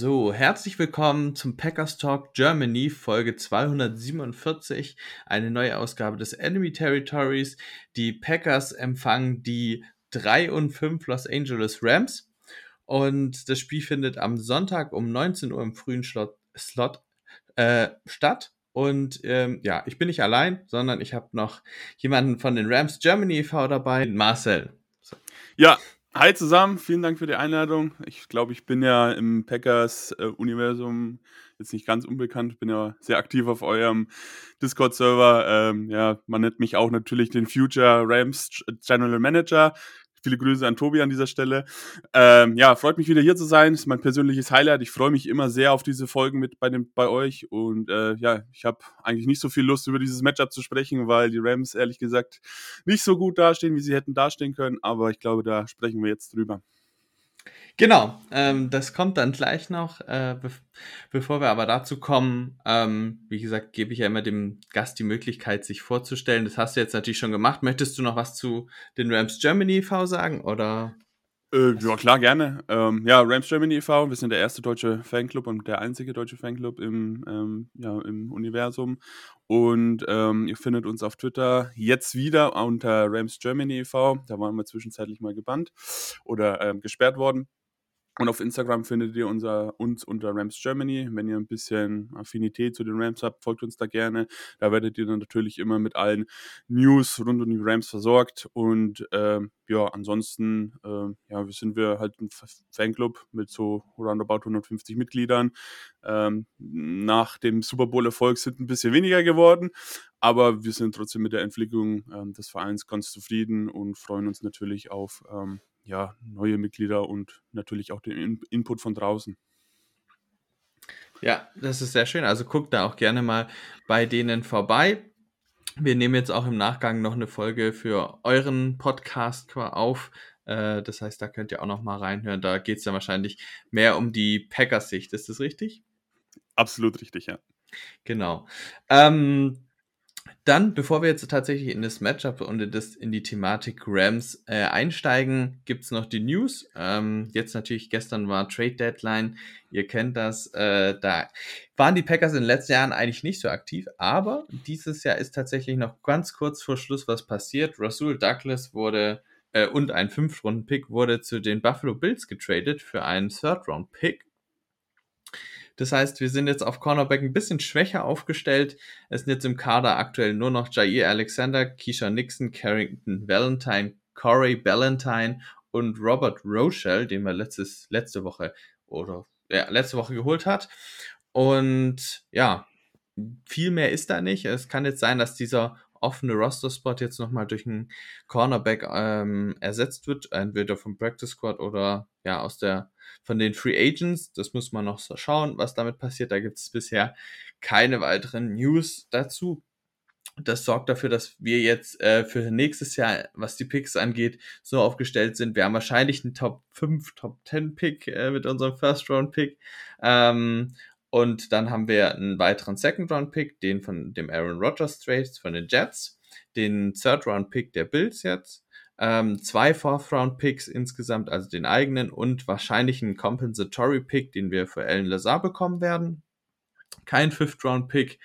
So, herzlich willkommen zum Packers Talk Germany, Folge 247, eine neue Ausgabe des Enemy Territories. Die Packers empfangen die 3 und 5 Los Angeles Rams und das Spiel findet am Sonntag um 19 Uhr im frühen Slot, Slot äh, statt. Und ähm, ja, ich bin nicht allein, sondern ich habe noch jemanden von den Rams Germany e.V. dabei, Marcel. Ja, hi zusammen, vielen Dank für die Einladung. Ich glaube, ich bin ja im Packers-Universum jetzt nicht ganz unbekannt, bin ja sehr aktiv auf eurem Discord-Server. Ähm, ja, man nennt mich auch natürlich den Future Rams General Manager. Viele Grüße an Tobi an dieser Stelle. Ähm, ja, freut mich wieder hier zu sein. Ist mein persönliches Highlight. Ich freue mich immer sehr auf diese Folgen mit bei, dem, bei euch. Und äh, ja, ich habe eigentlich nicht so viel Lust, über dieses Matchup zu sprechen, weil die Rams ehrlich gesagt nicht so gut dastehen, wie sie hätten dastehen können. Aber ich glaube, da sprechen wir jetzt drüber. Genau, ähm, das kommt dann gleich noch. Äh, be bevor wir aber dazu kommen, ähm, wie gesagt, gebe ich ja immer dem Gast die Möglichkeit, sich vorzustellen. Das hast du jetzt natürlich schon gemacht. Möchtest du noch was zu den Rams Germany e.V. sagen? Oder? Äh, ja, klar, gerne. Ähm, ja, Rams Germany e.V., wir sind der erste deutsche Fanclub und der einzige deutsche Fanclub im, ähm, ja, im Universum. Und ähm, ihr findet uns auf Twitter jetzt wieder unter Rams Germany e.V., da waren wir zwischenzeitlich mal gebannt oder ähm, gesperrt worden. Und auf Instagram findet ihr unser, uns unter Rams Germany. Wenn ihr ein bisschen Affinität zu den Rams habt, folgt uns da gerne. Da werdet ihr dann natürlich immer mit allen News rund um die Rams versorgt. Und ähm, ja, ansonsten ähm, ja, sind wir halt ein Fanclub mit so roundabout 150 Mitgliedern. Ähm, nach dem Super Bowl-Erfolg sind ein bisschen weniger geworden. Aber wir sind trotzdem mit der Entwicklung ähm, des Vereins ganz zufrieden und freuen uns natürlich auf ähm, ja, neue Mitglieder und natürlich auch den In Input von draußen. Ja, das ist sehr schön. Also guckt da auch gerne mal bei denen vorbei. Wir nehmen jetzt auch im Nachgang noch eine Folge für euren Podcast auf. Äh, das heißt, da könnt ihr auch noch mal reinhören. Da geht es dann wahrscheinlich mehr um die Packers-Sicht. Ist das richtig? Absolut richtig, ja. Genau. Ähm, dann, bevor wir jetzt tatsächlich in das Matchup und in, das, in die Thematik Rams äh, einsteigen, gibt es noch die News. Ähm, jetzt natürlich, gestern war Trade Deadline. Ihr kennt das. Äh, da waren die Packers in den letzten Jahren eigentlich nicht so aktiv, aber dieses Jahr ist tatsächlich noch ganz kurz vor Schluss was passiert. Rasul Douglas wurde äh, und ein Fünf-Runden-Pick wurde zu den Buffalo Bills getradet für einen Third-Round-Pick. Das heißt, wir sind jetzt auf Cornerback ein bisschen schwächer aufgestellt. Es sind jetzt im Kader aktuell nur noch Jair Alexander, Keisha Nixon, Carrington Valentine, Corey Ballantyne und Robert Rochelle, den wir letztes, letzte Woche oder ja, letzte Woche geholt hat. Und ja, viel mehr ist da nicht. Es kann jetzt sein, dass dieser offene Roster-Spot jetzt nochmal durch einen Cornerback ähm, ersetzt wird, entweder vom Practice Squad oder ja aus der von den Free Agents. Das muss man noch so schauen, was damit passiert. Da gibt es bisher keine weiteren News dazu. Das sorgt dafür, dass wir jetzt äh, für nächstes Jahr, was die Picks angeht, so aufgestellt sind. Wir haben wahrscheinlich einen Top 5, Top 10 Pick äh, mit unserem First Round Pick. Ähm, und dann haben wir einen weiteren Second Round Pick, den von dem Aaron Rodgers Trade von den Jets, den Third Round Pick der Bills jetzt, ähm, zwei Fourth Round Picks insgesamt, also den eigenen und wahrscheinlich einen Compensatory Pick, den wir für Alan Lazar bekommen werden. Kein Fifth Round Pick,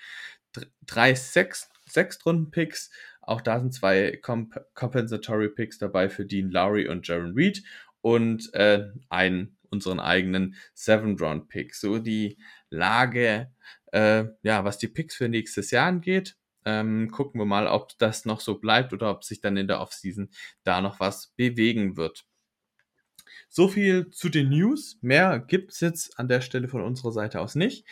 dr- drei Sechst, Sechstrunden Picks. Auch da sind zwei Comp Compensatory Picks dabei für Dean Lowry und Jaron Reed und äh, einen unseren eigenen Seventh Round Pick. So die Lage, äh, ja, was die Picks für nächstes Jahr angeht. Ähm, gucken wir mal, ob das noch so bleibt oder ob sich dann in der Offseason da noch was bewegen wird. So viel zu den News. Mehr gibt's jetzt an der Stelle von unserer Seite aus nicht.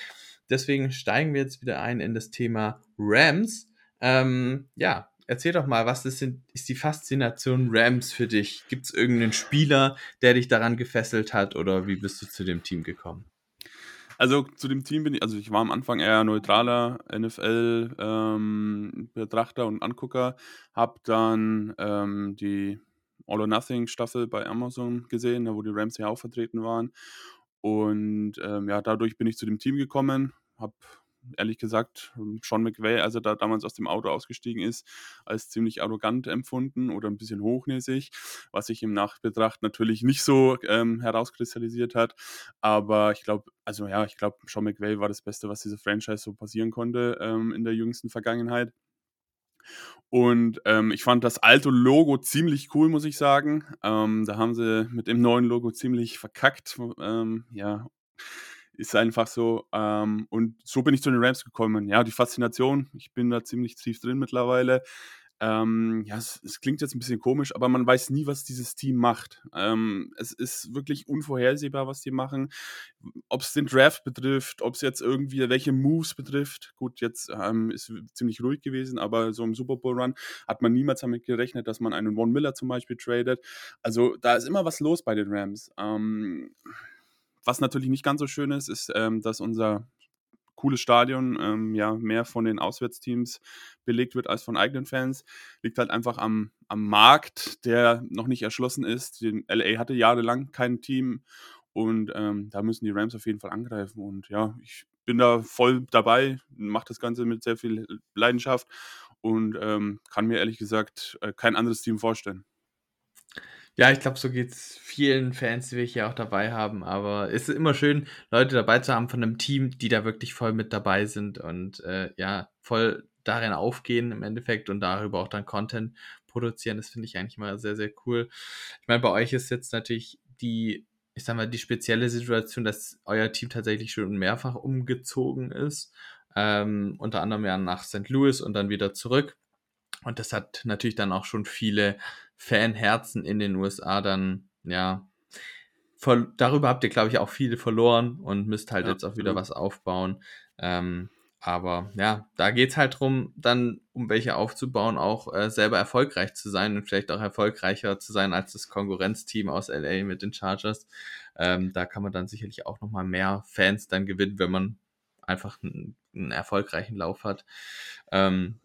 Deswegen steigen wir jetzt wieder ein in das Thema Rams. Ähm, ja, erzähl doch mal, was ist, ist die Faszination Rams für dich? Gibt es irgendeinen Spieler, der dich daran gefesselt hat oder wie bist du zu dem Team gekommen? Also zu dem Team bin ich, also ich war am Anfang eher neutraler NFL-Betrachter und Angucker, habe dann ähm, die All or Nothing Staffel bei Amazon gesehen, wo die Rams ja auch vertreten waren. Und ähm, ja, dadurch bin ich zu dem Team gekommen, habe ehrlich gesagt Sean McVay, als er da damals aus dem Auto ausgestiegen ist, als ziemlich arrogant empfunden oder ein bisschen hochnäsig, was sich im Nachbetracht natürlich nicht so ähm, herauskristallisiert hat. Aber ich glaube, also ja, ich glaube, Sean McVay war das Beste, was dieser Franchise so passieren konnte ähm, in der jüngsten Vergangenheit. Und ähm, ich fand das alte Logo ziemlich cool, muss ich sagen. Ähm, da haben sie mit dem neuen Logo ziemlich verkackt. Ähm, ja, ist einfach so. Ähm, und so bin ich zu den Rams gekommen. Ja, die Faszination, ich bin da ziemlich tief drin mittlerweile. Ähm, ja, es, es, klingt jetzt ein bisschen komisch, aber man weiß nie, was dieses Team macht. Ähm, es ist wirklich unvorhersehbar, was die machen. Ob es den Draft betrifft, ob es jetzt irgendwie welche Moves betrifft. Gut, jetzt ähm, ist ziemlich ruhig gewesen, aber so im Super Bowl Run hat man niemals damit gerechnet, dass man einen Von Miller zum Beispiel tradet. Also da ist immer was los bei den Rams. Ähm, was natürlich nicht ganz so schön ist, ist, ähm, dass unser cooles Stadion ähm, ja mehr von den Auswärtsteams belegt wird als von eigenen Fans. Liegt halt einfach am, am Markt, der noch nicht erschlossen ist. Den LA hatte jahrelang kein Team und ähm, da müssen die Rams auf jeden Fall angreifen. Und ja, ich bin da voll dabei, mache das Ganze mit sehr viel Leidenschaft und ähm, kann mir ehrlich gesagt äh, kein anderes Team vorstellen. Ja, ich glaube, so geht es vielen Fans, die wir hier auch dabei haben. Aber es ist immer schön, Leute dabei zu haben von einem Team, die da wirklich voll mit dabei sind und äh, ja, voll darin aufgehen im Endeffekt und darüber auch dann Content produzieren. Das finde ich eigentlich immer sehr, sehr cool. Ich meine, bei euch ist jetzt natürlich die, ich sag mal, die spezielle Situation, dass euer Team tatsächlich schon mehrfach umgezogen ist. Ähm, unter anderem ja nach St. Louis und dann wieder zurück. Und das hat natürlich dann auch schon viele Fanherzen in den USA dann, ja, darüber habt ihr, glaube ich, auch viele verloren und müsst halt ja, jetzt auch wieder was aufbauen. Ähm, aber ja, da geht es halt drum, dann, um welche aufzubauen, auch äh, selber erfolgreich zu sein und vielleicht auch erfolgreicher zu sein als das Konkurrenzteam aus LA mit den Chargers. Ähm, da kann man dann sicherlich auch nochmal mehr Fans dann gewinnen, wenn man einfach einen, einen erfolgreichen Lauf hat. Ähm,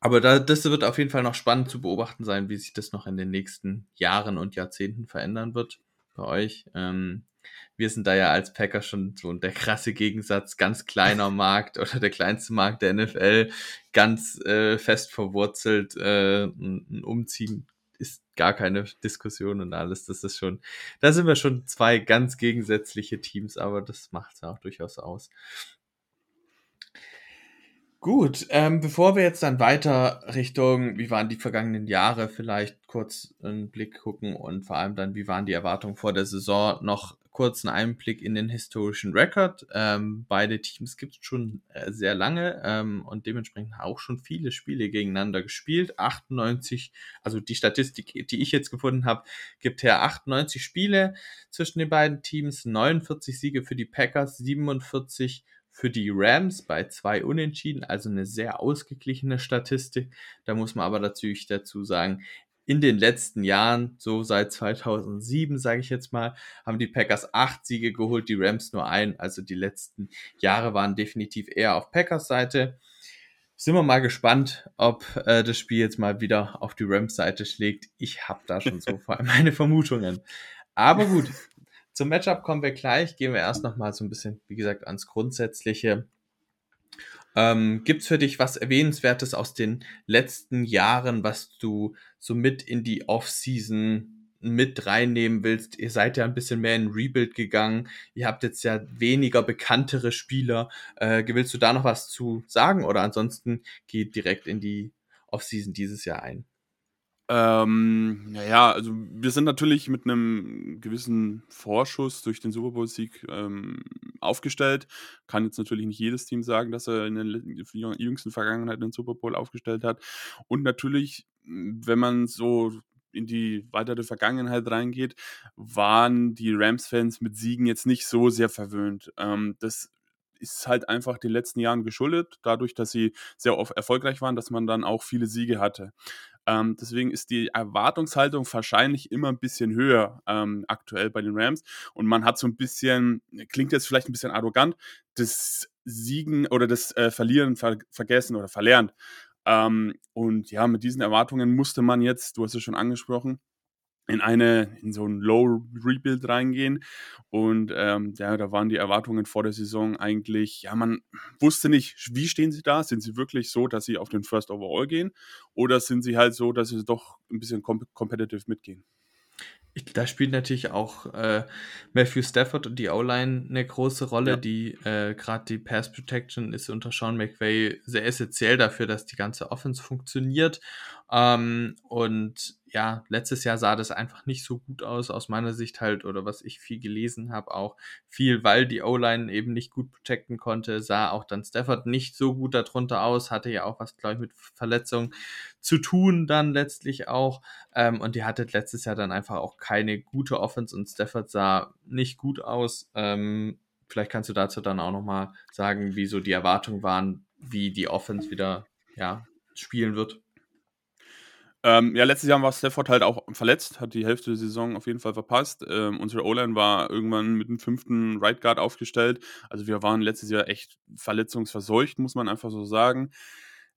aber da, das wird auf jeden Fall noch spannend zu beobachten sein, wie sich das noch in den nächsten Jahren und Jahrzehnten verändern wird bei euch. Ähm, wir sind da ja als Packer schon so der krasse Gegensatz, ganz kleiner Markt oder der kleinste Markt der NFL, ganz äh, fest verwurzelt, äh, ein Umziehen ist gar keine Diskussion und alles. Das ist schon, da sind wir schon zwei ganz gegensätzliche Teams, aber das macht es ja auch durchaus aus. Gut, ähm, bevor wir jetzt dann weiter Richtung, wie waren die vergangenen Jahre, vielleicht kurz einen Blick gucken und vor allem dann, wie waren die Erwartungen vor der Saison, noch kurz einen Einblick in den historischen Rekord. Ähm, beide Teams gibt es schon äh, sehr lange ähm, und dementsprechend auch schon viele Spiele gegeneinander gespielt. 98, also die Statistik, die ich jetzt gefunden habe, gibt her 98 Spiele zwischen den beiden Teams, 49 Siege für die Packers, 47 für die Rams bei zwei Unentschieden, also eine sehr ausgeglichene Statistik. Da muss man aber natürlich dazu sagen, in den letzten Jahren, so seit 2007, sage ich jetzt mal, haben die Packers acht Siege geholt, die Rams nur ein. Also die letzten Jahre waren definitiv eher auf Packers Seite. Sind wir mal gespannt, ob äh, das Spiel jetzt mal wieder auf die Rams Seite schlägt. Ich habe da schon so meine Vermutungen. Aber gut, zum Matchup kommen wir gleich. Gehen wir erst nochmal so ein bisschen, wie gesagt, ans Grundsätzliche. Ähm, Gibt es für dich was Erwähnenswertes aus den letzten Jahren, was du so mit in die Offseason mit reinnehmen willst? Ihr seid ja ein bisschen mehr in Rebuild gegangen. Ihr habt jetzt ja weniger bekanntere Spieler. Äh, willst du da noch was zu sagen? Oder ansonsten geht direkt in die Offseason dieses Jahr ein? Ähm, naja, also wir sind natürlich mit einem gewissen Vorschuss durch den Super Bowl-Sieg ähm, aufgestellt. Kann jetzt natürlich nicht jedes Team sagen, dass er in der jüngsten Vergangenheit den Super Bowl aufgestellt hat. Und natürlich, wenn man so in die weitere Vergangenheit reingeht, waren die Rams-Fans mit Siegen jetzt nicht so sehr verwöhnt. Ähm, das ist halt einfach den letzten Jahren geschuldet, dadurch, dass sie sehr erfolgreich waren, dass man dann auch viele Siege hatte. Ähm, deswegen ist die Erwartungshaltung wahrscheinlich immer ein bisschen höher ähm, aktuell bei den Rams. Und man hat so ein bisschen, klingt jetzt vielleicht ein bisschen arrogant, das Siegen oder das äh, Verlieren ver vergessen oder verlernt. Ähm, und ja, mit diesen Erwartungen musste man jetzt, du hast es schon angesprochen, in eine, in so ein Low Rebuild reingehen. Und ähm, ja, da waren die Erwartungen vor der Saison eigentlich, ja, man wusste nicht, wie stehen sie da? Sind sie wirklich so, dass sie auf den First Overall gehen? Oder sind sie halt so, dass sie doch ein bisschen comp competitive mitgehen? Ich, da spielt natürlich auch äh, Matthew Stafford und die O-Line eine große Rolle. Ja. Die äh, gerade die Pass Protection ist unter Sean McVay sehr essentiell dafür, dass die ganze Offense funktioniert. Ähm, und ja, letztes Jahr sah das einfach nicht so gut aus, aus meiner Sicht halt, oder was ich viel gelesen habe, auch viel, weil die O-Line eben nicht gut protecten konnte, sah auch dann Stafford nicht so gut darunter aus, hatte ja auch was, glaube ich, mit Verletzungen zu tun dann letztlich auch. Ähm, und die hatte letztes Jahr dann einfach auch keine gute Offense und Stafford sah nicht gut aus. Ähm, vielleicht kannst du dazu dann auch nochmal sagen, wie so die Erwartungen waren, wie die Offense wieder ja, spielen wird. Ähm, ja, letztes Jahr war Stafford halt auch verletzt, hat die Hälfte der Saison auf jeden Fall verpasst. Ähm, unsere O-Line war irgendwann mit dem fünften Right Guard aufgestellt. Also wir waren letztes Jahr echt verletzungsverseucht, muss man einfach so sagen.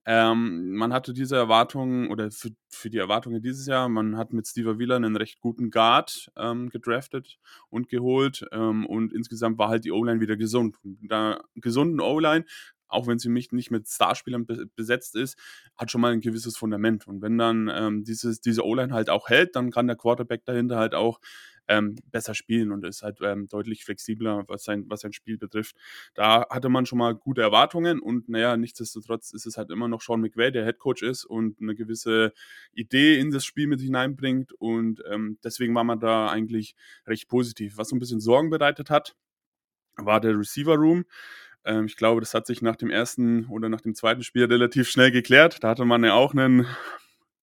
Ähm, man hatte diese Erwartungen oder für, für die Erwartungen dieses Jahr, man hat mit Steve Wheeler einen recht guten Guard ähm, gedraftet und geholt ähm, und insgesamt war halt die O-Line wieder gesund. Mit einer gesunden O-Line auch wenn sie nicht, mit Starspielern be besetzt ist, hat schon mal ein gewisses Fundament. Und wenn dann ähm, dieses, diese O-Line halt auch hält, dann kann der Quarterback dahinter halt auch ähm, besser spielen und ist halt ähm, deutlich flexibler, was sein, was sein Spiel betrifft. Da hatte man schon mal gute Erwartungen und naja, nichtsdestotrotz ist es halt immer noch Sean McVay, der Head Coach ist und eine gewisse Idee in das Spiel mit hineinbringt und ähm, deswegen war man da eigentlich recht positiv. Was so ein bisschen Sorgen bereitet hat, war der Receiver Room. Ähm, ich glaube, das hat sich nach dem ersten oder nach dem zweiten Spiel relativ schnell geklärt. Da hatte man ja auch einen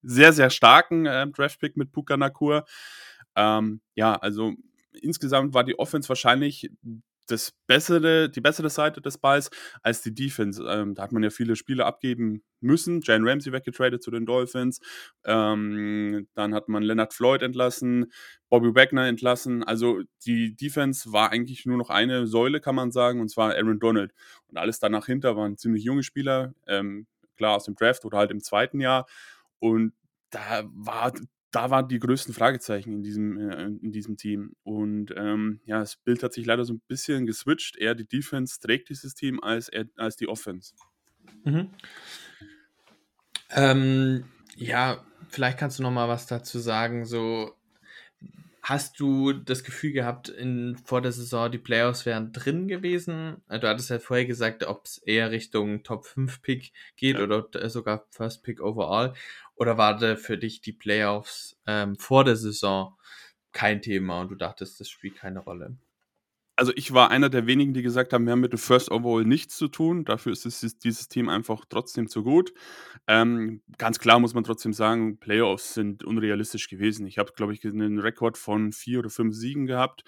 sehr, sehr starken äh, Draftpick mit Puka Nakur. Ähm, ja, also insgesamt war die Offense wahrscheinlich das bessere, die bessere Seite des Balls als die Defense. Ähm, da hat man ja viele Spiele abgeben müssen. Jane Ramsey weggetradet zu den Dolphins. Ähm, dann hat man Leonard Floyd entlassen, Bobby Wagner entlassen. Also die Defense war eigentlich nur noch eine Säule, kann man sagen, und zwar Aaron Donald. Und alles danach hinter waren ziemlich junge Spieler, ähm, klar aus dem Draft oder halt im zweiten Jahr. Und da war da waren die größten Fragezeichen in diesem, äh, in diesem Team. Und ähm, ja, das Bild hat sich leider so ein bisschen geswitcht. Eher die Defense trägt dieses Team als, als die Offense. Mhm. Ähm, ja, vielleicht kannst du noch mal was dazu sagen. So, hast du das Gefühl gehabt, in, vor der Saison die Playoffs wären drin gewesen? Du hattest ja vorher gesagt, ob es eher Richtung Top 5 Pick geht Ja. oder sogar First Pick overall. Oder war da für dich die Playoffs ähm, vor der Saison kein Thema und du dachtest, das spielt keine Rolle? Also ich war einer der wenigen, die gesagt haben, wir haben mit dem First Overall nichts zu tun. Dafür ist es, dieses Team einfach trotzdem zu gut. Ähm, ganz klar muss man trotzdem sagen, Playoffs sind unrealistisch gewesen. Ich habe, glaube ich, einen Rekord von vier oder fünf Siegen gehabt.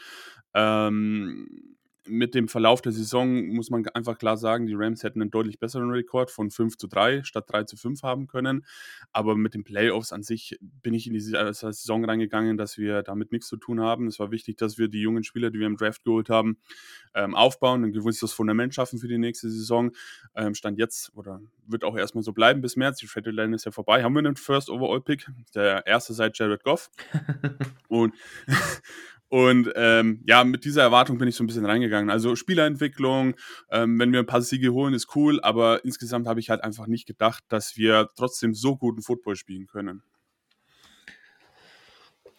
Ähm, mit dem Verlauf der Saison muss man einfach klar sagen, die Rams hätten einen deutlich besseren Rekord von 5 zu 3 statt 3 zu 5 haben können. Aber mit den Playoffs an sich bin ich in die Saison reingegangen, dass wir damit nichts zu tun haben. Es war wichtig, dass wir die jungen Spieler, die wir im Draft geholt haben, ähm, aufbauen, ein gewisses Fundament schaffen für die nächste Saison. Ähm, Stand jetzt oder wird auch erstmal so bleiben bis März. Die Trade Deadline ist ja vorbei. Haben wir einen First Overall Pick, der erste seit Jared Goff. Und und ähm, ja, mit dieser Erwartung bin ich so ein bisschen reingegangen. Also Spielerentwicklung, ähm, wenn wir ein paar Siege holen, ist cool, aber insgesamt habe ich halt einfach nicht gedacht, dass wir trotzdem so guten Football spielen können.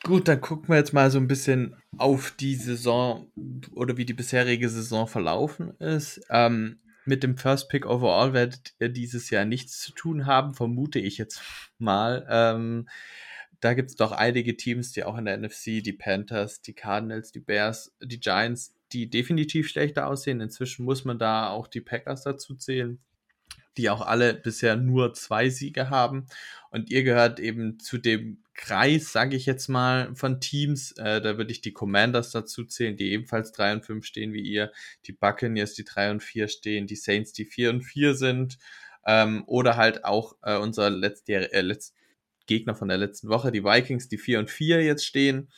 Gut, dann gucken wir jetzt mal so ein bisschen auf die Saison oder wie die bisherige Saison verlaufen ist. Ähm, mit dem First Pick Overall werdet ihr dieses Jahr nichts zu tun haben, vermute ich jetzt mal. Da gibt es doch einige Teams, die auch in der NFC, die Panthers, die Cardinals, die Bears, die Giants, die definitiv schlechter aussehen. Inzwischen muss man da auch die Packers dazu zählen, die auch alle bisher nur zwei Siege haben. Und ihr gehört eben zu dem Kreis, sage ich jetzt mal, von Teams. Äh, da würde ich die Commanders dazu zählen, die ebenfalls 3 und 5 stehen wie ihr. Die Buccaneers, die 3 und 4 stehen. Die Saints, die 4 und 4 sind. Ähm, oder halt auch äh, unser letztjähr äh, letzt Gegner von der letzten Woche, die Vikings, die 4 und 4 jetzt stehen.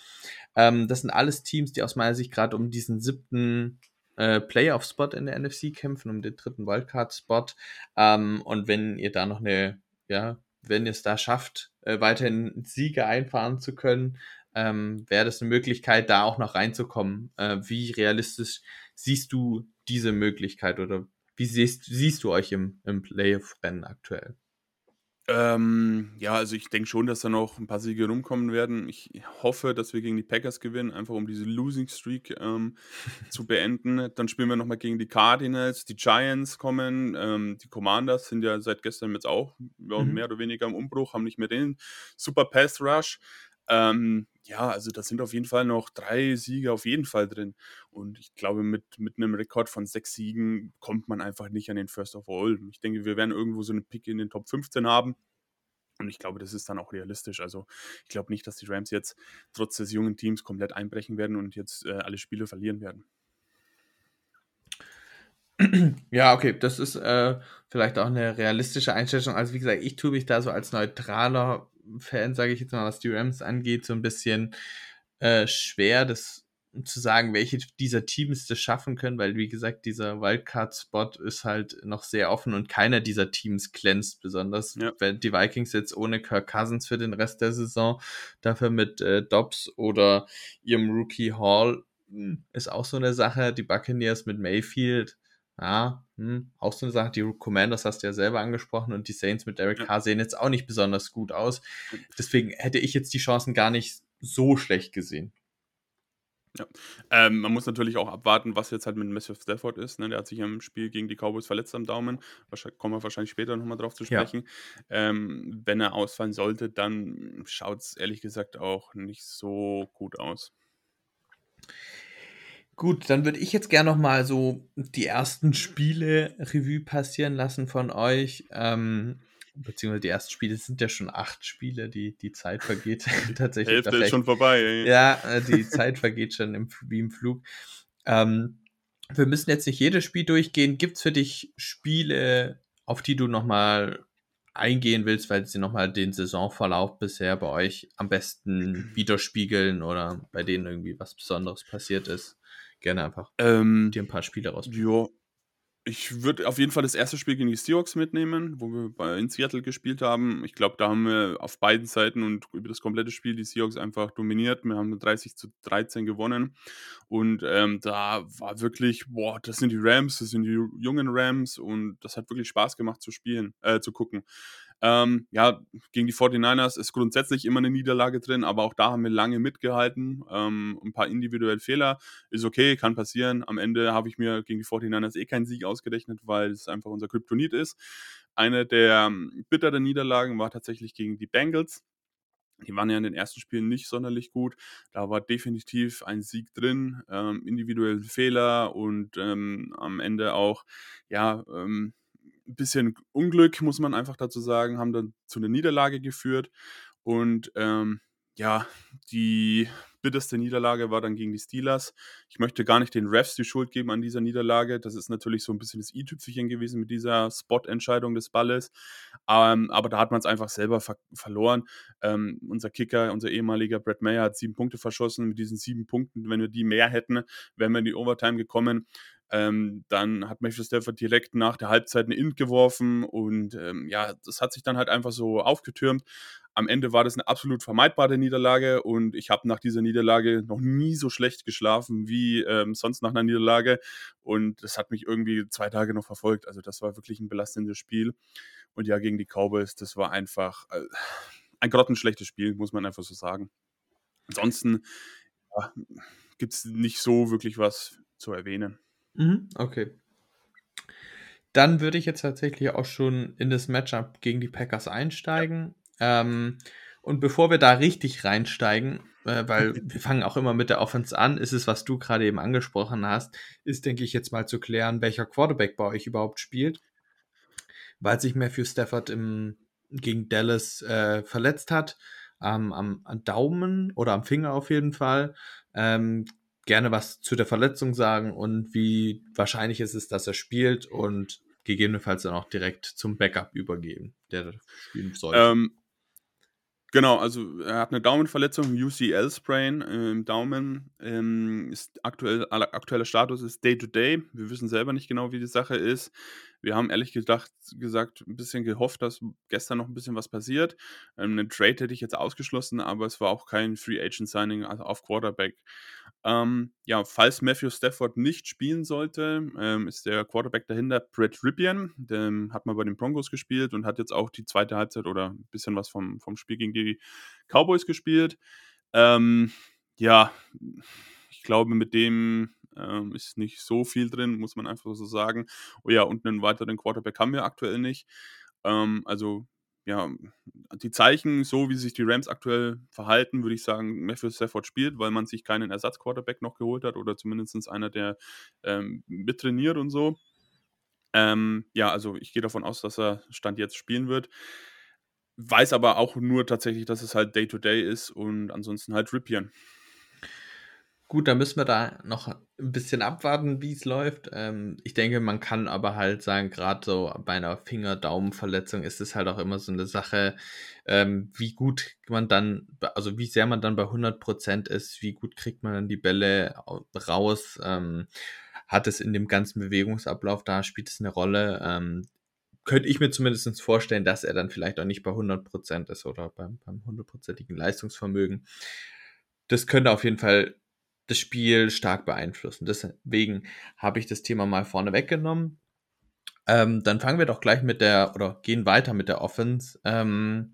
Ähm, das sind alles Teams, die aus meiner Sicht gerade um diesen siebten äh, Playoff-Spot in der NFC kämpfen, um den dritten Wildcard-Spot. Ähm, und wenn ihr da noch eine, ja, wenn ihr es da schafft, äh, weiterhin Siege einfahren zu können, ähm, wäre das eine Möglichkeit, da auch noch reinzukommen. Äh, wie realistisch siehst du diese Möglichkeit oder wie siehst, siehst du euch im, im Playoff-Rennen aktuell? Ähm, ja, also ich denke schon, dass da noch ein paar Siege rumkommen werden. Ich hoffe, dass wir gegen die Packers gewinnen, einfach um diese Losing Streak ähm, zu beenden. Dann spielen wir nochmal gegen die Cardinals, die Giants kommen, ähm, die Commanders sind ja seit gestern jetzt auch ja, Mhm. mehr oder weniger im Umbruch, haben nicht mehr den Super Pass Rush. Ähm, ja, also da sind auf jeden Fall noch drei Siege auf jeden Fall drin. Und ich glaube, mit, mit einem Rekord von sechs Siegen kommt man einfach nicht an den First of All. Ich denke, wir werden irgendwo so einen Pick in den Top 15 haben. Und ich glaube, das ist dann auch realistisch. Also ich glaube nicht, dass die Rams jetzt trotz des jungen Teams komplett einbrechen werden und jetzt äh, alle Spiele verlieren werden. Ja, okay, das ist äh, vielleicht auch eine realistische Einschätzung. Also wie gesagt, ich tue mich da so als neutraler Fan, sage ich jetzt mal, was die Rams angeht, so ein bisschen äh, schwer, das zu sagen, welche dieser Teams das schaffen können, weil wie gesagt, dieser Wildcard-Spot ist halt noch sehr offen und keiner dieser Teams glänzt besonders. Ja. Wenn die Vikings jetzt ohne Kirk Cousins für den Rest der Saison, dafür mit äh, Dobbs oder ihrem Rookie Hall hm, ist auch so eine Sache. Die Buccaneers mit Mayfield, ja, hm, auch so eine Sache. Die Commanders hast du ja selber angesprochen und die Saints mit Derek Ja. Carr sehen jetzt auch nicht besonders gut aus. Deswegen hätte ich jetzt die Chancen gar nicht so schlecht gesehen. Ähm, man muss natürlich auch abwarten, was jetzt halt mit Matthew Stafford ist. Ne? Der hat sich im Spiel gegen die Cowboys verletzt am Daumen. Wahrscheinlich, kommen wir wahrscheinlich später nochmal drauf zu Ja. sprechen. Ähm, wenn er ausfallen sollte, dann schaut es ehrlich gesagt auch nicht so gut aus. Gut, dann würde ich jetzt gerne noch mal so die ersten Spiele Revue passieren lassen von euch. Ähm, beziehungsweise die ersten Spiele es sind ja schon acht Spiele, die, die Zeit vergeht tatsächlich. Hälfte Da ist schon vorbei. Ey. Ja, äh, die Zeit vergeht schon im, wie im Flug. Ähm, wir müssen jetzt nicht jedes Spiel durchgehen. Gibt es für dich Spiele, auf die du nochmal eingehen willst, weil sie nochmal den Saisonverlauf bisher bei euch am besten widerspiegeln oder bei denen irgendwie was Besonderes passiert ist? Gerne einfach Ähm, dir ein paar Spiele raus. Ja, ich würde auf jeden Fall das erste Spiel gegen die Seahawks mitnehmen, wo wir bei, in Seattle gespielt haben. Ich glaube, da haben wir auf beiden Seiten und über das komplette Spiel die Seahawks einfach dominiert. Wir haben 30 zu 13 gewonnen. Und ähm, da war wirklich, boah, das sind die Rams, das sind die jungen Rams und das hat wirklich Spaß gemacht zu spielen, äh, zu gucken. Ähm, ja, gegen die 49ers ist grundsätzlich immer eine Niederlage drin, aber auch da haben wir lange mitgehalten. Ähm, ein paar individuelle Fehler ist okay, kann passieren. Am Ende habe ich mir gegen die 49ers eh keinen Sieg ausgerechnet, weil es einfach unser Kryptonit ist. Eine der ähm, bitteren Niederlagen war tatsächlich gegen die Bengals. Die waren ja in den ersten Spielen nicht sonderlich gut. Da war definitiv ein Sieg drin, ähm, individuelle Fehler und ähm, am Ende auch, ja, ähm, ein bisschen Unglück, muss man einfach dazu sagen, haben dann zu einer Niederlage geführt. Und ähm, ja, die bitterste Niederlage war dann gegen die Steelers. Ich möchte gar nicht den Refs die Schuld geben an dieser Niederlage. Das ist natürlich so ein bisschen das i-Tüpfelchen gewesen mit dieser Spot-Entscheidung des Balles. Ähm, aber da hat man es einfach selber ver verloren. Ähm, unser Kicker, unser ehemaliger Brett Mayer hat sieben Punkte verschossen. Mit diesen sieben Punkten, wenn wir die mehr hätten, wären wir in die Overtime gekommen. Ähm, dann hat Matthew Stafford direkt nach der Halbzeit eine Int geworfen und ähm, ja, das hat sich dann halt einfach so aufgetürmt. Am Ende war das eine absolut vermeidbare Niederlage und ich habe nach dieser Niederlage noch nie so schlecht geschlafen wie ähm, sonst nach einer Niederlage und das hat mich irgendwie zwei Tage noch verfolgt. Also das war wirklich ein belastendes Spiel und ja, gegen die Cowboys, das war einfach äh, ein grottenschlechtes Spiel, muss man einfach so sagen. Ansonsten ja, gibt es nicht so wirklich was zu erwähnen. Mhm, okay. Dann würde ich jetzt tatsächlich auch schon in das Matchup gegen die Packers einsteigen. Ähm, und bevor wir da richtig reinsteigen, äh, weil wir fangen auch immer mit der Offense an, ist es, was du gerade eben angesprochen hast, ist, denke ich, jetzt mal zu klären, welcher Quarterback bei euch überhaupt spielt. Weil sich Matthew Stafford im, gegen Dallas äh, verletzt hat, ähm, am, am Daumen oder am Finger auf jeden Fall. Ähm, gerne was zu der Verletzung sagen und wie wahrscheinlich ist es, dass er spielt und gegebenenfalls dann auch direkt zum Backup übergeben, der spielen soll. Ähm, Genau, also er hat eine Daumenverletzung, UCL-Sprain äh, im Daumen. Ähm, ist aktuell, aktueller Status ist Day-to-Day. Wir wissen selber nicht genau, wie die Sache ist. Wir haben ehrlich gedacht, gesagt, ein bisschen gehofft, dass gestern noch ein bisschen was passiert. Ähm, einen Trade hätte ich jetzt ausgeschlossen, aber es war auch kein Free Agent Signing also auf Quarterback. Ähm, ja, falls Matthew Stafford nicht spielen sollte, ähm, ist der Quarterback dahinter Brett Ripien. Der hat mal bei den Broncos gespielt und hat jetzt auch die zweite Halbzeit oder ein bisschen was vom, vom Spiel gegen die Cowboys gespielt. Ähm, ja, ich glaube, mit dem ähm, ist nicht so viel drin, muss man einfach so sagen. Oh ja, und einen weiteren Quarterback haben wir aktuell nicht. Ähm, also ja, die Zeichen, so wie sich die Rams aktuell verhalten, würde ich sagen, Matthew Stafford spielt, weil man sich keinen Ersatzquarterback noch geholt hat oder zumindest einer, der ähm, mittrainiert und so. Ähm, ja, also ich gehe davon aus, dass er Stand jetzt spielen wird. Weiß aber auch nur tatsächlich, dass es halt Day-to-Day ist und ansonsten halt Ripien. Gut, dann müssen wir da noch ein bisschen abwarten, wie es läuft. Ähm, ich denke, man kann aber halt sagen, gerade so bei einer Finger-Daumen-Verletzung ist es halt auch immer so eine Sache, ähm, wie gut man dann, also wie sehr man dann bei 100% ist, wie gut kriegt man dann die Bälle au- raus, ähm, hat es in dem ganzen Bewegungsablauf da, spielt es eine Rolle. Ähm, könnte ich mir zumindest vorstellen, dass er dann vielleicht auch nicht bei 100% ist oder beim, beim 100%igen Leistungsvermögen. Das könnte auf jeden Fall das Spiel stark beeinflussen. Deswegen habe ich das Thema mal vorne weggenommen. Ähm, dann fangen wir doch gleich mit der, oder gehen weiter mit der Offense. Ähm,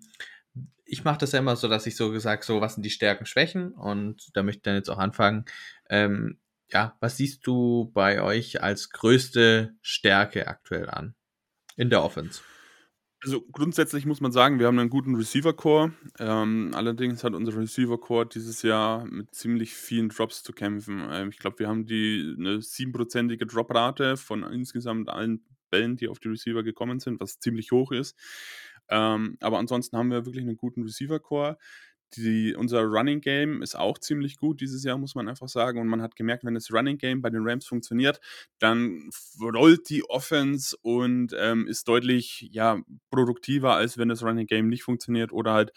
ich mache das ja immer so, dass ich so gesagt, so, was sind die Stärken, Schwächen? Und da möchte ich dann jetzt auch anfangen. Ähm, ja, was siehst du bei euch als größte Stärke aktuell an? In der Offense. Also grundsätzlich muss man sagen, wir haben einen guten Receiver-Core. Ähm, allerdings hat unser Receiver-Core dieses Jahr mit ziemlich vielen Drops zu kämpfen. Ähm, ich glaube, wir haben die eine siebenprozentige Droprate von insgesamt allen Bällen, die auf die Receiver gekommen sind, was ziemlich hoch ist. Ähm, aber ansonsten haben wir wirklich einen guten Receiver-Core. Die, unser Running Game ist auch ziemlich gut dieses Jahr, muss man einfach sagen. Und man hat gemerkt, wenn das Running Game bei den Rams funktioniert, dann rollt die Offense und ähm, ist deutlich ja, produktiver, als wenn das Running Game nicht funktioniert oder halt,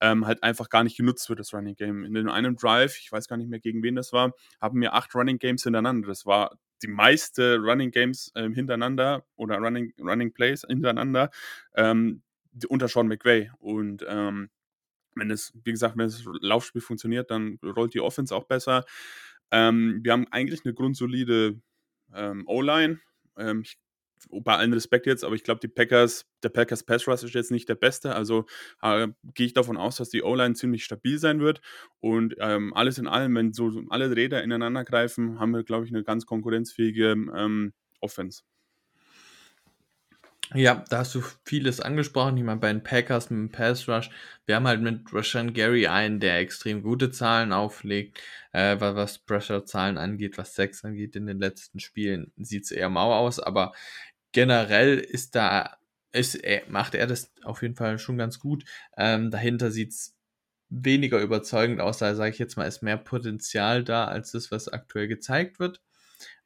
ähm, halt einfach gar nicht genutzt wird, das Running Game. In einem Drive, ich weiß gar nicht mehr, gegen wen das war, haben wir acht Running Games hintereinander. Das war die meiste Running Games ähm, hintereinander oder Running, Running Plays hintereinander ähm, unter Sean McVay. Und ähm, wenn es, wie gesagt, wenn das Laufspiel funktioniert, dann rollt die Offense auch besser. Ähm, wir haben eigentlich eine grundsolide ähm, O-Line. Ähm, bei allen Respekt jetzt, aber ich glaube, die Packers, der Packers Pass Rush ist jetzt nicht der beste. Also äh, gehe ich davon aus, dass die O-Line ziemlich stabil sein wird. Und ähm, alles in allem, wenn so alle Räder ineinander greifen, haben wir, glaube ich, eine ganz konkurrenzfähige ähm, Offense. Ja, da hast du vieles angesprochen. Ich meine, bei den Packers mit dem Pass Rush, wir haben halt mit Rashan Gary einen, der extrem gute Zahlen auflegt, äh, was Pressure-Zahlen angeht, was Sex angeht in den letzten Spielen, sieht es eher mau aus, aber generell ist da, ist, er, macht er das auf jeden Fall schon ganz gut. Ähm, dahinter sieht es weniger überzeugend aus, da sage ich jetzt mal, ist mehr Potenzial da als das, was aktuell gezeigt wird.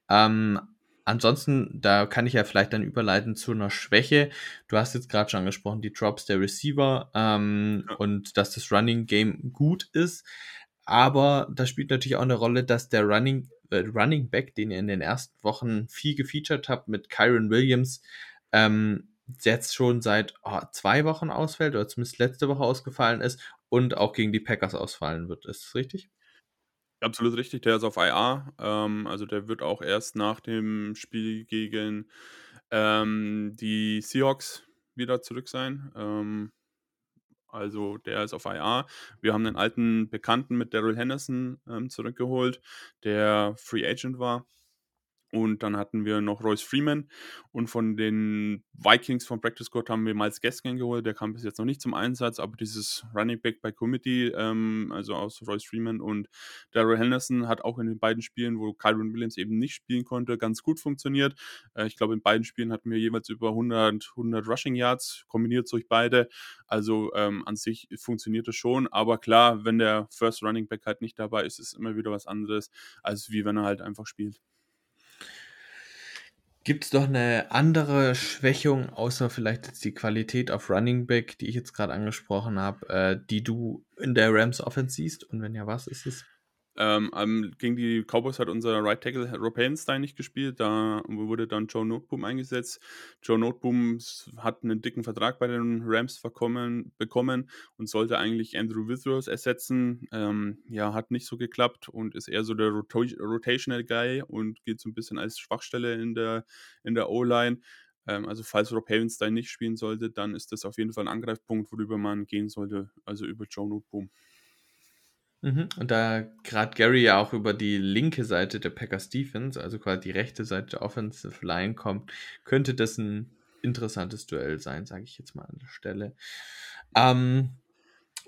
Ähm, ansonsten, da kann ich ja vielleicht dann überleiten zu einer Schwäche. Du hast jetzt gerade schon angesprochen, die Drops der Receiver ähm, ja. und dass das Running Game gut ist. Aber da spielt natürlich auch eine Rolle, dass der Running, äh, Running Back, den ihr in den ersten Wochen viel gefeatured habt mit Kyron Williams, ähm, jetzt schon seit oh, zwei Wochen ausfällt oder zumindest letzte Woche ausgefallen ist und auch gegen die Packers ausfallen wird. Ist das richtig? Absolut richtig, der ist auf IR. Ähm, also der wird auch erst nach dem Spiel gegen ähm, die Seahawks wieder zurück sein. Ähm, also der ist auf IR. Wir haben einen alten Bekannten mit Daryl Henderson ähm, zurückgeholt, der Free Agent war. Und dann hatten wir noch Royce Freeman. Und von den Vikings vom Practice Squad haben wir Miles Gaskin geholt. Der kam bis jetzt noch nicht zum Einsatz, aber dieses Running Back bei Committee, ähm, also aus Royce Freeman und Daryl Henderson, hat auch in den beiden Spielen, wo Kyron Williams eben nicht spielen konnte, ganz gut funktioniert. Äh, ich glaube, in beiden Spielen hatten wir jeweils über 100, 100 Rushing Yards, kombiniert durch beide. Also ähm, an sich funktioniert es schon. Aber klar, wenn der First Running Back halt nicht dabei ist, ist es immer wieder was anderes, als wie wenn er halt einfach spielt. Gibt es doch eine andere Schwächung, außer vielleicht jetzt die Qualität auf Running Back, die ich jetzt gerade angesprochen habe, äh, die du in der Rams Offense siehst? Und wenn ja, was ist es? Ähm, gegen die Cowboys hat unser Right Tackle Rob Havenstein nicht gespielt. Da wurde dann Joe Noteboom eingesetzt. Joe Noteboom hat einen dicken Vertrag bei den Rams bekommen und sollte eigentlich Andrew Withrows ersetzen. Ähm, ja, hat nicht so geklappt und ist eher so der Rota Rotational Guy und geht so ein bisschen als Schwachstelle in der, in der O-Line. Ähm, also falls Rob Havenstein nicht spielen sollte, dann ist das auf jeden Fall ein Angreifpunkt, worüber man gehen sollte, also über Joe Noteboom. Mhm. Und da gerade Gary ja auch über die linke Seite der Packers Defense, also quasi die rechte Seite der Offensive Line kommt, könnte das ein interessantes Duell sein, sage ich jetzt mal an der Stelle. Ähm,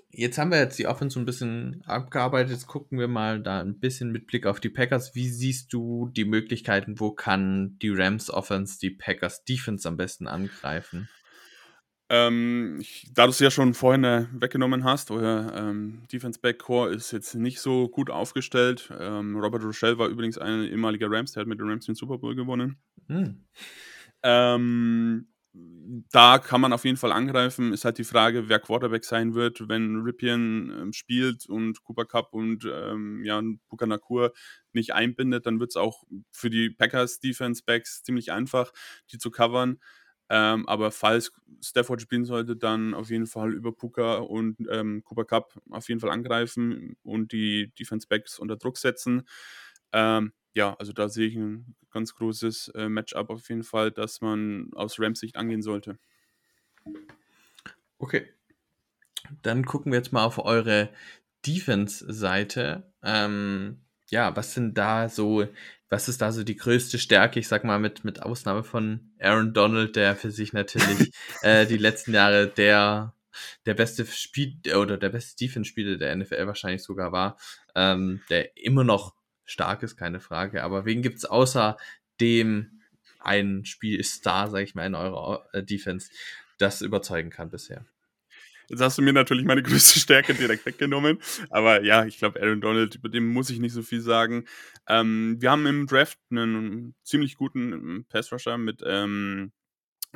jetzt haben wir jetzt die Offense so ein bisschen abgearbeitet. Jetzt gucken wir mal da ein bisschen mit Blick auf die Packers. Wie siehst du die Möglichkeiten? Wo kann die Rams Offense die Packers Defense am besten angreifen? Ähm, ich, da du es ja schon vorhin äh, weggenommen hast, euer ähm, Defense Backcore ist jetzt nicht so gut aufgestellt. Ähm, Robert Rochelle war übrigens ein ehemaliger Rams, der hat mit den Rams den Super Bowl gewonnen. Hm. Ähm, da kann man auf jeden Fall angreifen. Ist halt die Frage, wer Quarterback sein wird, wenn Ripien ähm, spielt und Cooper Cup und ähm, ja, Bukanakur nicht einbindet, dann wird es auch für die Packers Defense Backs ziemlich einfach, die zu covern. Ähm, aber falls Stafford spielen sollte, dann auf jeden Fall über Puka und ähm, Cooper Cup auf jeden Fall angreifen und die Defense Backs unter Druck setzen. Ähm, ja, also da sehe ich ein ganz großes äh, Matchup auf jeden Fall, das man aus Rams Sicht angehen sollte. Okay. Dann gucken wir jetzt mal auf eure Defense-Seite. Ähm, ja, was sind da so was ist da so die größte Stärke? Ich sag mal, mit, mit Ausnahme von Aaron Donald, der für sich natürlich äh, die letzten Jahre der, der beste Spiel oder der beste Defense-Spieler der NFL wahrscheinlich sogar war, ähm, der immer noch stark ist, keine Frage. Aber wen gibt es außer dem einen Spielstar, sag ich mal, in eurer äh, Defense, das überzeugen kann bisher? Jetzt hast du mir natürlich meine größte Stärke direkt weggenommen. Aber ja, ich glaube, Aaron Donald, über den muss ich nicht so viel sagen. Ähm, wir haben im Draft einen ziemlich guten ähm, Pass-Rusher mit ähm,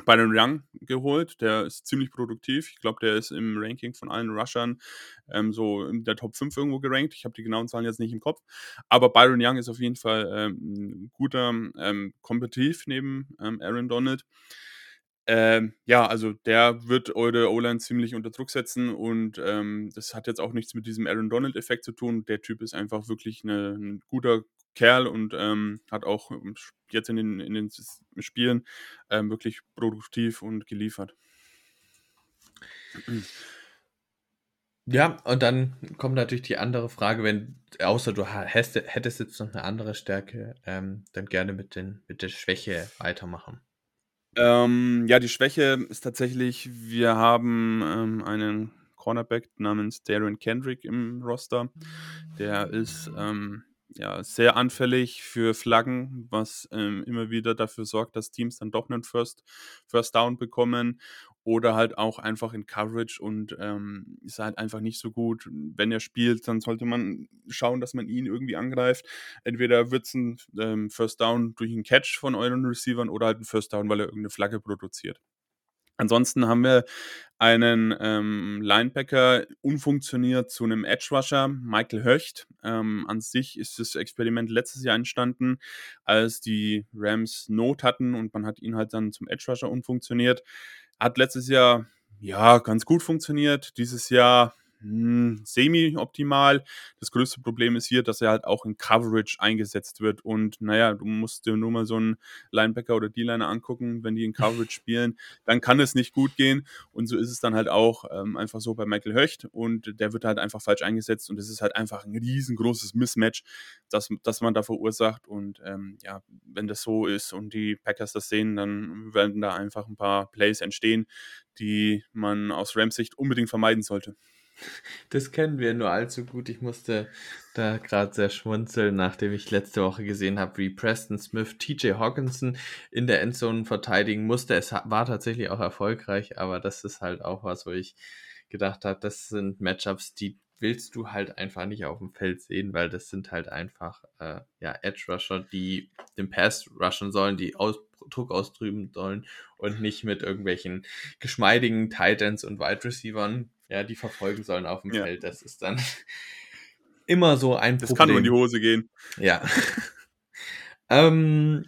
Byron Young geholt. Der ist ziemlich produktiv. Ich glaube, der ist im Ranking von allen Rushern ähm, so in der Top 5 irgendwo gerankt. Ich habe die genauen Zahlen jetzt nicht im Kopf. Aber Byron Young ist auf jeden Fall ähm, guter ähm, Kompetitiv neben ähm, Aaron Donald. Ähm, ja, also der wird eure O-Line ziemlich unter Druck setzen und ähm, das hat jetzt auch nichts mit diesem Aaron Donald-Effekt zu tun. Der Typ ist einfach wirklich eine, ein guter Kerl und ähm, hat auch jetzt in den, in den Spielen ähm, wirklich produktiv und geliefert. Ja, und dann kommt natürlich die andere Frage, wenn, außer du hättest jetzt noch eine andere Stärke, ähm, dann gerne mit, den, mit der Schwäche weitermachen. Ähm, ja, die Schwäche ist tatsächlich, wir haben ähm, einen Cornerback namens Darren Kendrick im Roster. Der ist ähm, ja, sehr anfällig für Flaggen, was ähm, immer wieder dafür sorgt, dass Teams dann doch einen First, First Down bekommen oder halt auch einfach in Coverage und ähm, ist halt einfach nicht so gut. Wenn er spielt, dann sollte man schauen, dass man ihn irgendwie angreift. Entweder wird es ein ähm, First Down durch einen Catch von euren Receivern oder halt ein First Down, weil er irgendeine Flagge produziert. Ansonsten haben wir einen ähm, Linebacker umfunktioniert zu einem Edge Rusher, Michael Höcht. Ähm, an sich ist das Experiment letztes Jahr entstanden, als die Rams Not hatten und man hat ihn halt dann zum Edge Rusher umfunktioniert. Hat letztes Jahr ja ganz gut funktioniert. Dieses Jahr hm, semi-optimal. Das größte Problem ist hier, dass er halt auch in Coverage eingesetzt wird. Und naja, du musst dir nur mal so einen Linebacker oder D-Liner angucken, wenn die in Coverage spielen, dann kann es nicht gut gehen. Und so ist es dann halt auch ähm, einfach so bei Michael Höcht. Und der wird halt einfach falsch eingesetzt. Und es ist halt einfach ein riesengroßes Mismatch, das, das man da verursacht. Und ähm, ja, wenn das so ist und die Packers das sehen, dann werden da einfach ein paar Plays entstehen, die man aus Rams Sicht unbedingt vermeiden sollte. Das kennen wir nur allzu gut. Ich musste da gerade sehr schmunzeln, nachdem ich letzte Woche gesehen habe, wie Preston Smith TJ Hawkinson in der Endzone verteidigen musste. Es war tatsächlich auch erfolgreich, aber das ist halt auch was, wo ich gedacht habe, das sind Matchups, die willst du halt einfach nicht auf dem Feld sehen, weil das sind halt einfach äh, ja, Edge Rusher, die den Pass rushen sollen, die aus Druck ausdrüben sollen und nicht mit irgendwelchen geschmeidigen Titans und Wide Receivern, ja, die verfolgen sollen auf dem Ja. Feld. Das ist dann immer so ein Das Problem. kann nur in die Hose gehen. Ja. ähm,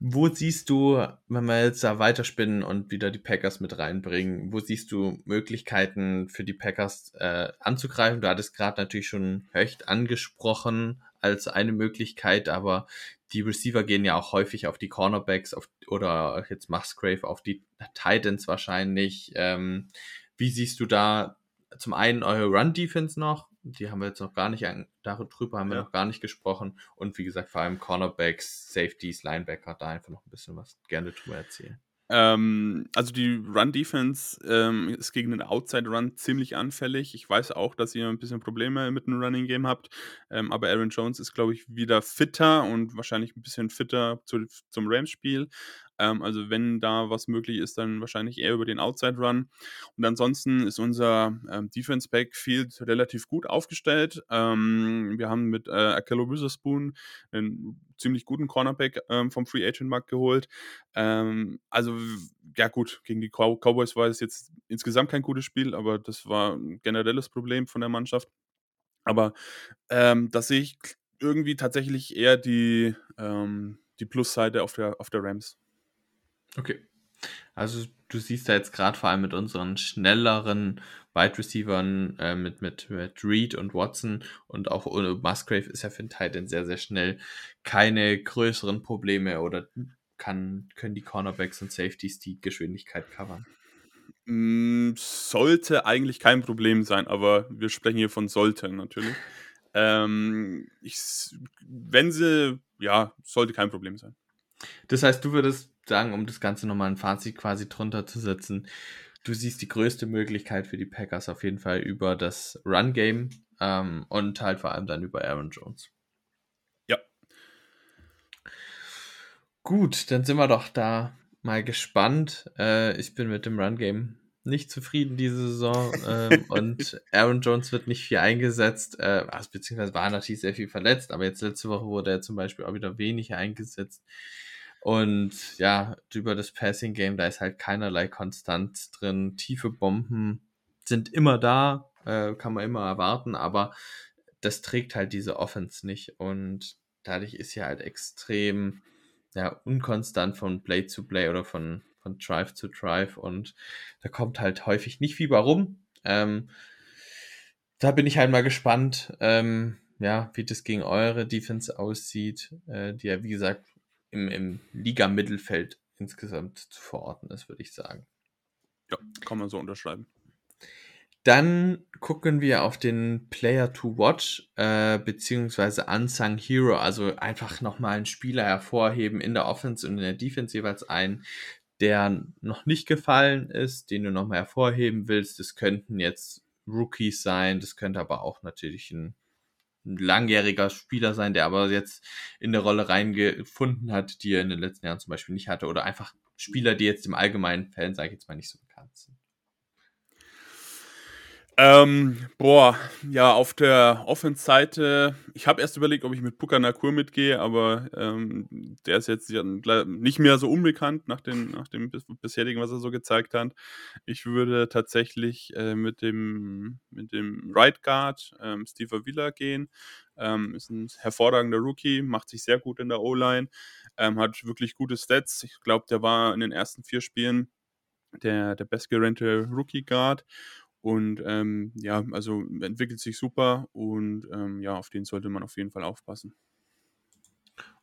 wo siehst du, wenn wir jetzt da weiterspinnen und wieder die Packers mit reinbringen, wo siehst du Möglichkeiten für die Packers äh, anzugreifen? Du hattest gerade natürlich schon Höcht angesprochen als eine Möglichkeit, aber die Receiver gehen ja auch häufig auf die Cornerbacks auf, oder jetzt Musgrave auf die Titans wahrscheinlich. Ähm, wie siehst du da zum einen eure Run-Defense noch? Die haben wir jetzt noch gar nicht, darüber haben wir Ja. noch gar nicht gesprochen. Und wie gesagt, vor allem Cornerbacks, Safeties, Linebacker, da einfach noch ein bisschen was gerne drüber erzählen. Ähm, also die Run-Defense ähm, ist gegen den Outside-Run ziemlich anfällig. Ich weiß auch, dass ihr ein bisschen Probleme mit dem Running-Game habt, ähm, aber Aaron Jones ist, glaube ich, wieder fitter und wahrscheinlich ein bisschen fitter zu, zum Rams-Spiel. Ähm, also wenn da was möglich ist, dann wahrscheinlich eher über den Outside-Run. Und ansonsten ist unser ähm, Defense-Backfield relativ gut aufgestellt. Ähm, wir haben mit äh, Akello Witherspoon einen ziemlich guten Cornerback ähm, vom Free Agent Markt geholt. Ähm, also, ja gut, gegen die Cow Cowboys war es jetzt insgesamt kein gutes Spiel, aber das war ein generelles Problem von der Mannschaft. Aber ähm, da sehe ich irgendwie tatsächlich eher die, ähm, die Plusseite auf der, auf der Rams. Okay. Also du siehst da jetzt gerade vor allem mit unseren schnelleren Wide Receivern, äh, mit, mit, mit Reed und Watson und auch ohne Musgrave ist ja für den Titan sehr, sehr schnell keine größeren Probleme oder kann, können die Cornerbacks und Safeties die Geschwindigkeit covern. Mm, Sollte eigentlich kein Problem sein, aber wir sprechen hier von sollte natürlich. Ähm, ich, wenn sie, ja, sollte kein Problem sein. Das heißt, du würdest sagen, um das Ganze nochmal ein Fazit quasi drunter zu setzen, du siehst die größte Möglichkeit für die Packers auf jeden Fall über das Run-Game ähm, und halt vor allem dann über Aaron Jones. Ja. Gut, dann sind wir doch da mal gespannt. Äh, ich bin mit dem Run-Game nicht zufrieden diese Saison ähm, und Aaron Jones wird nicht viel eingesetzt, äh, also, beziehungsweise war natürlich sehr viel verletzt, aber jetzt letzte Woche wurde er zum Beispiel auch wieder wenig eingesetzt. Und ja, über das Passing Game, da ist halt keinerlei Konstanz drin. Tiefe Bomben sind immer da, äh, kann man immer erwarten, aber das trägt halt diese Offense nicht. Und dadurch ist sie halt extrem ja, unkonstant von Play zu Play oder von, von Drive zu Drive. Und da kommt halt häufig nicht viel rum. Ähm, da bin ich halt mal gespannt, ähm, ja, wie das gegen eure Defense aussieht, äh, die ja, wie gesagt, im, im Liga-Mittelfeld insgesamt zu verorten ist, würde ich sagen. Ja, kann man so unterschreiben. Dann gucken wir auf den Player to Watch, äh, beziehungsweise Unsung Hero, also einfach nochmal einen Spieler hervorheben in der Offense und in der Defense jeweils ein, der noch nicht gefallen ist, den du nochmal hervorheben willst. Das könnten jetzt Rookies sein, das könnte aber auch natürlich ein, ein langjähriger Spieler sein, der aber jetzt in der Rolle reingefunden hat, die er in den letzten Jahren zum Beispiel nicht hatte, oder einfach Spieler, die jetzt im allgemeinen Fan, sage ich jetzt mal, nicht so bekannt sind. Ähm, boah, ja, auf der Offense-Seite, ich habe erst überlegt, ob ich mit Puka Nakur mitgehe, aber ähm, der ist jetzt nicht mehr so unbekannt nach, den, nach dem bis bisherigen, was er so gezeigt hat. Ich würde tatsächlich äh, mit dem, mit dem Right Guard ähm, Steve Avila gehen. Ähm, ist ein hervorragender Rookie, macht sich sehr gut in der O-Line, ähm, hat wirklich gute Stats. Ich glaube, der war in den ersten vier Spielen der, der bestgerannte Rookie Guard. Und ähm, ja, also entwickelt sich super und ähm, ja, auf den sollte man auf jeden Fall aufpassen.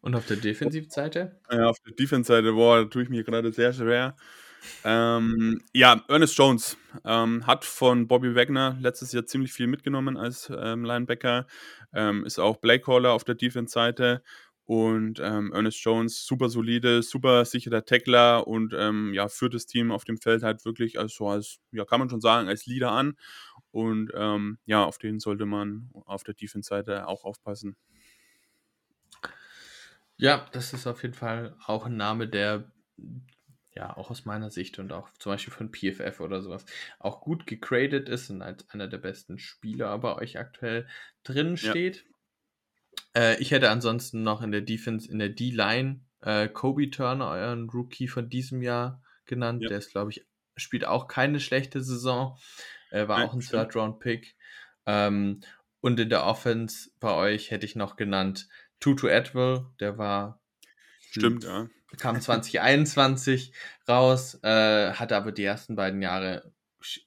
Und auf der Defensivseite? Ja, auf der Defense-Seite, boah, da tue ich mir gerade sehr schwer. Ähm, ja, Ernest Jones ähm, hat von Bobby Wagner letztes Jahr ziemlich viel mitgenommen als ähm, Linebacker. Ähm, ist auch Playcaller auf der Defense-Seite. Und ähm, Ernest Jones, super solide, super sicherer Tackler und ähm, ja, führt das Team auf dem Feld halt wirklich als so als, ja, kann man schon sagen, als Leader an. Und ähm, ja, auf den sollte man auf der Defense-Seite auch aufpassen. Ja, das ist auf jeden Fall auch ein Name, der ja auch aus meiner Sicht und auch zum Beispiel von PFF oder sowas auch gut gegradet ist und als einer der besten Spieler bei euch aktuell drin Ja. Äh, ich hätte ansonsten noch in der Defense, in der D-Line äh, Kobe Turner, euren Rookie von diesem Jahr genannt. Ja. Der ist, glaube ich, spielt auch keine schlechte Saison. Er war Nein, auch ein. Third-Round-Pick. Ähm, und in der Offense bei euch hätte ich noch genannt Tutu Atwell, der war Stimmt, ja. kam 2021 raus, äh, hatte aber die ersten beiden Jahre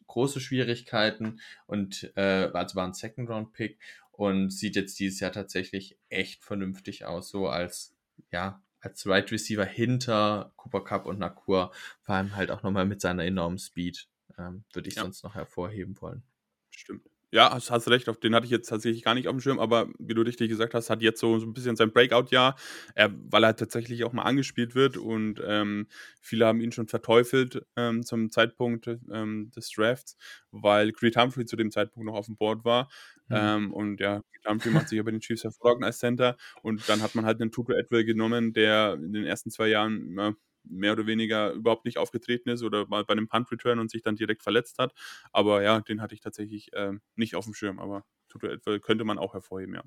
große Schwierigkeiten und äh, also war ein Second-Round-Pick und sieht jetzt dieses Jahr tatsächlich echt vernünftig aus, so als ja als Right Receiver hinter Cooper Cup und Nakur, vor allem halt auch nochmal mit seiner enormen Speed, ähm, würde ich Ja. sonst noch hervorheben wollen. Stimmt. Ja, hast, hast recht, auf den hatte ich jetzt tatsächlich gar nicht auf dem Schirm, aber wie du richtig gesagt hast, hat jetzt so, so ein bisschen sein Breakout-Jahr, äh, weil er tatsächlich auch mal angespielt wird und ähm, viele haben ihn schon verteufelt ähm, zum Zeitpunkt ähm, des Drafts, weil Creed Humphrey zu dem Zeitpunkt noch auf dem Board war. Mhm. Ähm, und ja, Creed Humphrey macht sich ja bei den Chiefs hervorragend als Center und dann hat man halt einen Tutu Atwell genommen, der in den ersten zwei Jahren ja, mehr oder weniger überhaupt nicht aufgetreten ist oder mal bei einem Punt-Return und sich dann direkt verletzt hat. Aber ja, den hatte ich tatsächlich ähm, nicht auf dem Schirm, aber könnte man auch hervorheben, ja.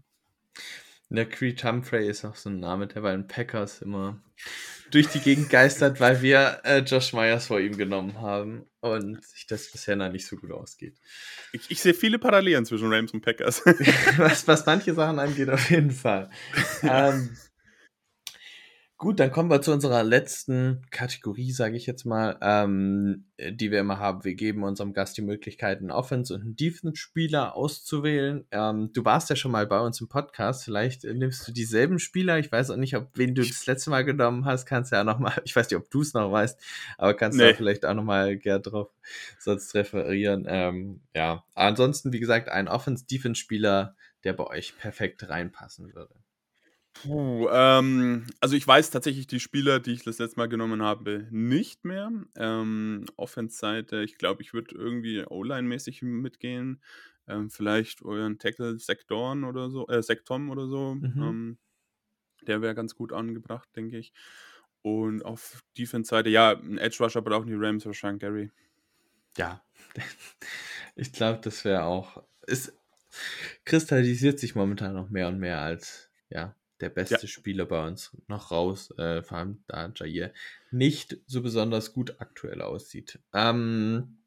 Der Creed Humphrey ist auch so ein Name, der bei den Packers immer durch die Gegend geistert, weil wir äh, Josh Myers vor ihm genommen haben und sich das bisher noch nicht so gut ausgeht. Ich, ich sehe viele Parallelen zwischen Rams und Packers. was, was manche Sachen angeht, auf jeden Fall. ähm, gut, dann kommen wir zu unserer letzten Kategorie, sage ich jetzt mal, ähm, die wir immer haben. Wir geben unserem Gast die Möglichkeit, einen Offense- und einen Defense-Spieler auszuwählen. Ähm, du warst ja schon mal bei uns im Podcast. Vielleicht äh, nimmst du dieselben Spieler. Ich weiß auch nicht, ob wen du das letzte Mal genommen hast. Kannst ja auch noch mal, ich weiß nicht, ob du es noch weißt, aber kannst Nee. da vielleicht auch noch mal gern drauf sonst referieren. Ähm, ja, ansonsten, wie gesagt, ein Offense-Defense-Spieler, der bei euch perfekt reinpassen würde. Puh, ähm, also ich weiß tatsächlich die Spieler, die ich das letzte Mal genommen habe, nicht mehr. Ähm, Offense-Seite, ich glaube, ich würde irgendwie O-Line-mäßig mitgehen. Ähm, vielleicht euren Tackle Sektoren oder so, äh, Sektom oder so. Mhm. Ähm, der wäre ganz gut angebracht, denke ich. Und auf Defense-Seite, ja, ein Edge-Rusher brauchen die Rams wahrscheinlich Gary. Ja, ich glaube, das wäre auch. Es kristallisiert sich momentan noch mehr und mehr als ja der beste Spieler bei uns noch raus, äh, vor allem da Jair nicht so besonders gut aktuell aussieht. Ähm,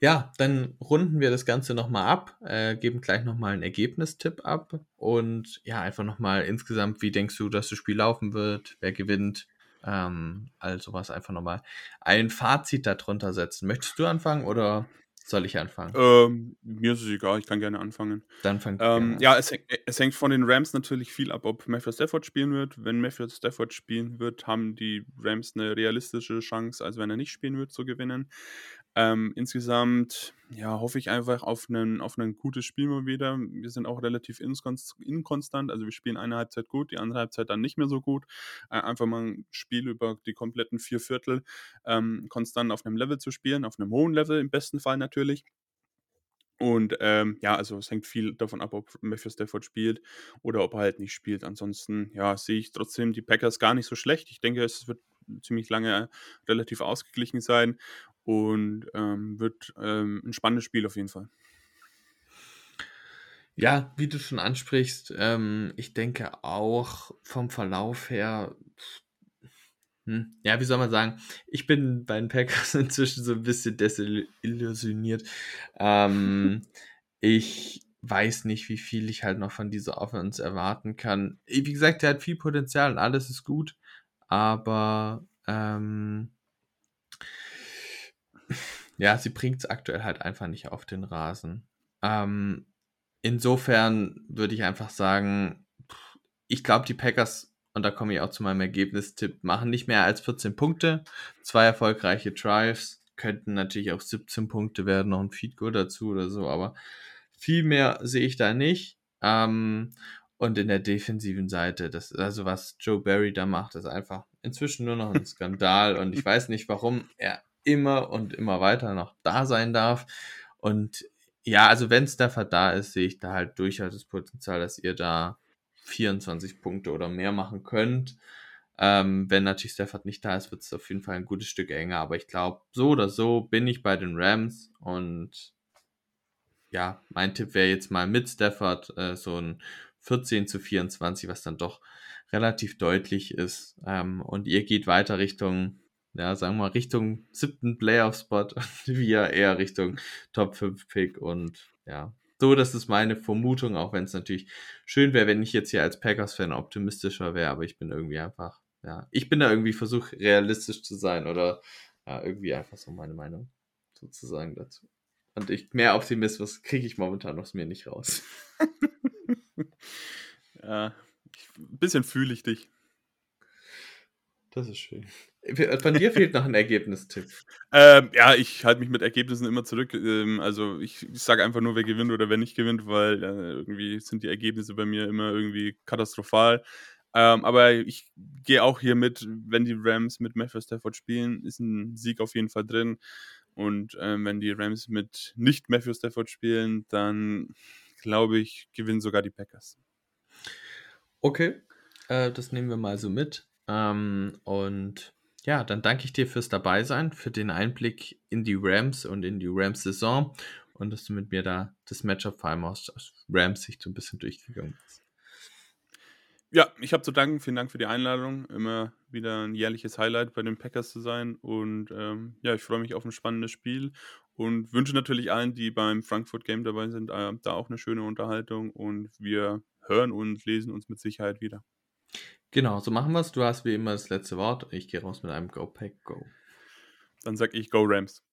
ja, dann runden wir das Ganze nochmal ab, äh, geben gleich nochmal einen Ergebnistipp ab und ja, einfach nochmal insgesamt, wie denkst du, dass das Spiel laufen wird, wer gewinnt, ähm, all sowas einfach nochmal ein Fazit darunter setzen. Möchtest du anfangen oder soll ich anfangen? Ähm, mir ist es egal, ich kann gerne anfangen. Dann fang Ähm, gerne ja, es, häng- es hängt von den Rams natürlich viel ab, ob Matthew Stafford spielen wird. Wenn Matthew Stafford spielen wird, haben die Rams eine realistische Chance, als wenn er nicht spielen wird, zu gewinnen. Ähm, insgesamt ja, hoffe ich einfach auf ein auf ein gutes Spiel mal wieder. Wir sind auch relativ inkonstant, also wir spielen eine Halbzeit gut, die andere Halbzeit dann nicht mehr so gut. Äh, einfach mal ein Spiel über die kompletten vier Viertel ähm, konstant auf einem Level zu spielen, auf einem hohen Level im besten Fall natürlich. Und ähm, ja, also es hängt viel davon ab, ob Matthew Stafford spielt oder ob er halt nicht spielt. Ansonsten, ja, sehe ich trotzdem die Packers gar nicht so schlecht. Ich denke, es wird ziemlich lange relativ ausgeglichen sein und ähm, wird ähm, ein spannendes Spiel auf jeden Fall. Ja, wie du schon ansprichst, ähm, ich denke auch vom Verlauf her, hm, ja, wie soll man sagen, ich bin bei den Packers inzwischen so ein bisschen desillusioniert. Ähm, ich weiß nicht, wie viel ich halt noch von dieser Offense erwarten kann. Wie gesagt, der hat viel Potenzial und alles ist gut, aber ähm, ja, sie bringt es aktuell halt einfach nicht auf den Rasen. Ähm, insofern würde ich einfach sagen, ich glaube, die Packers, und da komme ich auch zu meinem Ergebnistipp, machen nicht mehr als 14 Punkte. Zwei erfolgreiche Drives könnten natürlich auch 17 Punkte werden, noch ein Feed Goal dazu oder so, aber viel mehr sehe ich da nicht. Ähm, und in der defensiven Seite, das, also was Joe Barry da macht, ist einfach inzwischen nur noch ein Skandal und ich weiß nicht, warum er immer und immer weiter noch da sein darf. Und ja, also wenn Stafford da ist, sehe ich da halt durchaus das Potenzial, dass ihr da 24 Punkte oder mehr machen könnt. Ähm, wenn natürlich Stafford nicht da ist, wird es auf jeden Fall ein gutes Stück enger. Aber ich glaube, so oder so bin ich bei den Rams und ja, mein Tipp wäre jetzt mal mit Stafford äh, so ein 14 zu 24, was dann doch relativ deutlich ist. Ähm, und ihr geht weiter Richtung, ja, sagen wir mal, Richtung siebten Playoff-Spot und wir eher Richtung Top 5 Pick und ja. So, das ist meine Vermutung, auch wenn es natürlich schön wäre, wenn ich jetzt hier als Packers-Fan optimistischer wäre, aber ich bin irgendwie einfach, ja, ich bin da irgendwie versucht, realistisch zu sein oder ja, irgendwie einfach so meine Meinung sozusagen dazu. Und ich, mehr Optimismus kriege ich momentan aus mir nicht raus. ja, ich, ein bisschen fühle ich dich. Das ist schön. Von dir fehlt noch ein Ergebnistipp. Ähm, ja, ich halte mich mit Ergebnissen immer zurück. Ähm, also ich, ich sage einfach nur, wer gewinnt oder wer nicht gewinnt, weil äh, irgendwie sind die Ergebnisse bei mir immer irgendwie katastrophal. Ähm, aber ich gehe auch hier mit, wenn die Rams mit Matthew Stafford spielen, ist ein Sieg auf jeden Fall drin. Und ähm, wenn die Rams mit nicht Matthew Stafford spielen, dann glaube ich, gewinnen sogar die Packers. Okay, äh, das nehmen wir mal so mit. Ähm, und ja, dann danke ich dir fürs Dabeisein, für den Einblick in die Rams und in die Rams-Saison und dass du mit mir da das Matchup vor allem aus, aus Rams-Sicht so ein bisschen durchgegangen bist. Ja, ich habe zu danken. Vielen Dank für die Einladung. Immer wieder ein jährliches Highlight bei den Packers zu sein. Und ähm, ja, ich freue mich auf ein spannendes Spiel und wünsche natürlich allen, die beim Frankfurt Game dabei sind, äh, da auch eine schöne Unterhaltung. Und wir hören und lesen uns mit Sicherheit wieder. Genau, so machen wir es. Du hast wie immer das letzte Wort. Ich gehe raus mit einem Go Pack Go. Dann sag ich Go Rams.